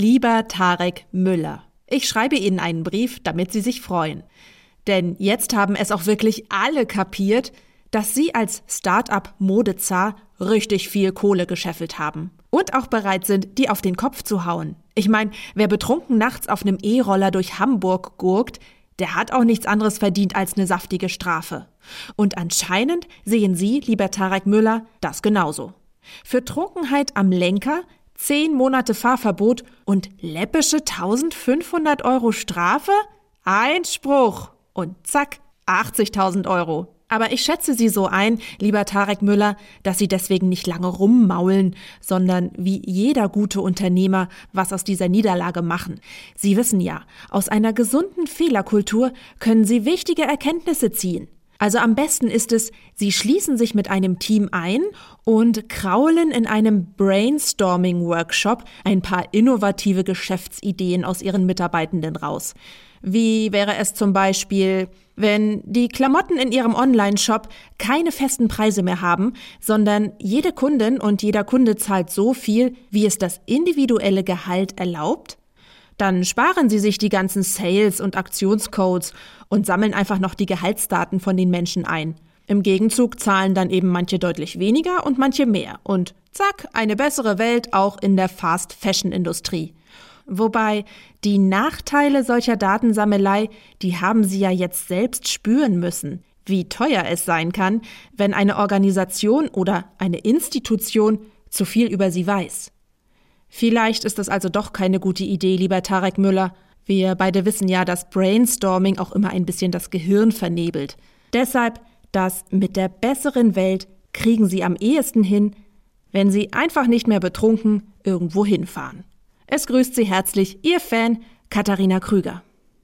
Lieber Tarek Müller, ich schreibe Ihnen einen Brief, damit Sie sich freuen. Denn jetzt haben es auch wirklich alle kapiert, dass Sie als Start-up-Modezar richtig viel Kohle gescheffelt haben. Und auch bereit sind, die auf den Kopf zu hauen. Ich meine, wer betrunken nachts auf einem E-Roller durch Hamburg gurkt, der hat auch nichts anderes verdient als eine saftige Strafe. Und anscheinend sehen Sie, lieber Tarek Müller, das genauso. Für Trunkenheit am Lenker, zehn Monate Fahrverbot und läppische 1500 Euro Strafe? Einspruch! Und zack, 80.000 Euro. Aber ich schätze Sie so ein, lieber Tarek Müller, dass Sie deswegen nicht lange rummaulen, sondern wie jeder gute Unternehmer was aus dieser Niederlage machen. Sie wissen ja, aus einer gesunden Fehlerkultur können Sie wichtige Erkenntnisse ziehen. Also am besten ist es, Sie schließen sich mit einem Team ein und kraulen in einem Brainstorming-Workshop ein paar innovative Geschäftsideen aus Ihren Mitarbeitenden raus. Wie wäre es zum Beispiel, wenn die Klamotten in Ihrem Online-Shop keine festen Preise mehr haben, sondern jede Kundin und jeder Kunde zahlt so viel, wie es das individuelle Gehalt erlaubt? Dann sparen Sie sich die ganzen Sales- und Aktionscodes und sammeln einfach noch die Gehaltsdaten von den Menschen ein. Im Gegenzug zahlen dann eben manche deutlich weniger und manche mehr. Und zack, eine bessere Welt auch in der Fast-Fashion-Industrie. Wobei die Nachteile solcher Datensammelei, die haben Sie ja jetzt selbst spüren müssen, wie teuer es sein kann, wenn eine Organisation oder eine Institution zu viel über Sie weiß. Vielleicht ist es also doch keine gute Idee, lieber Tarek Müller. Wir beide wissen ja, dass Brainstorming auch immer ein bisschen das Gehirn vernebelt. Deshalb, das mit der besseren Welt kriegen Sie am ehesten hin, wenn Sie einfach nicht mehr betrunken irgendwo hinfahren. Es grüßt Sie herzlich Ihr Fan Katharina Krüger.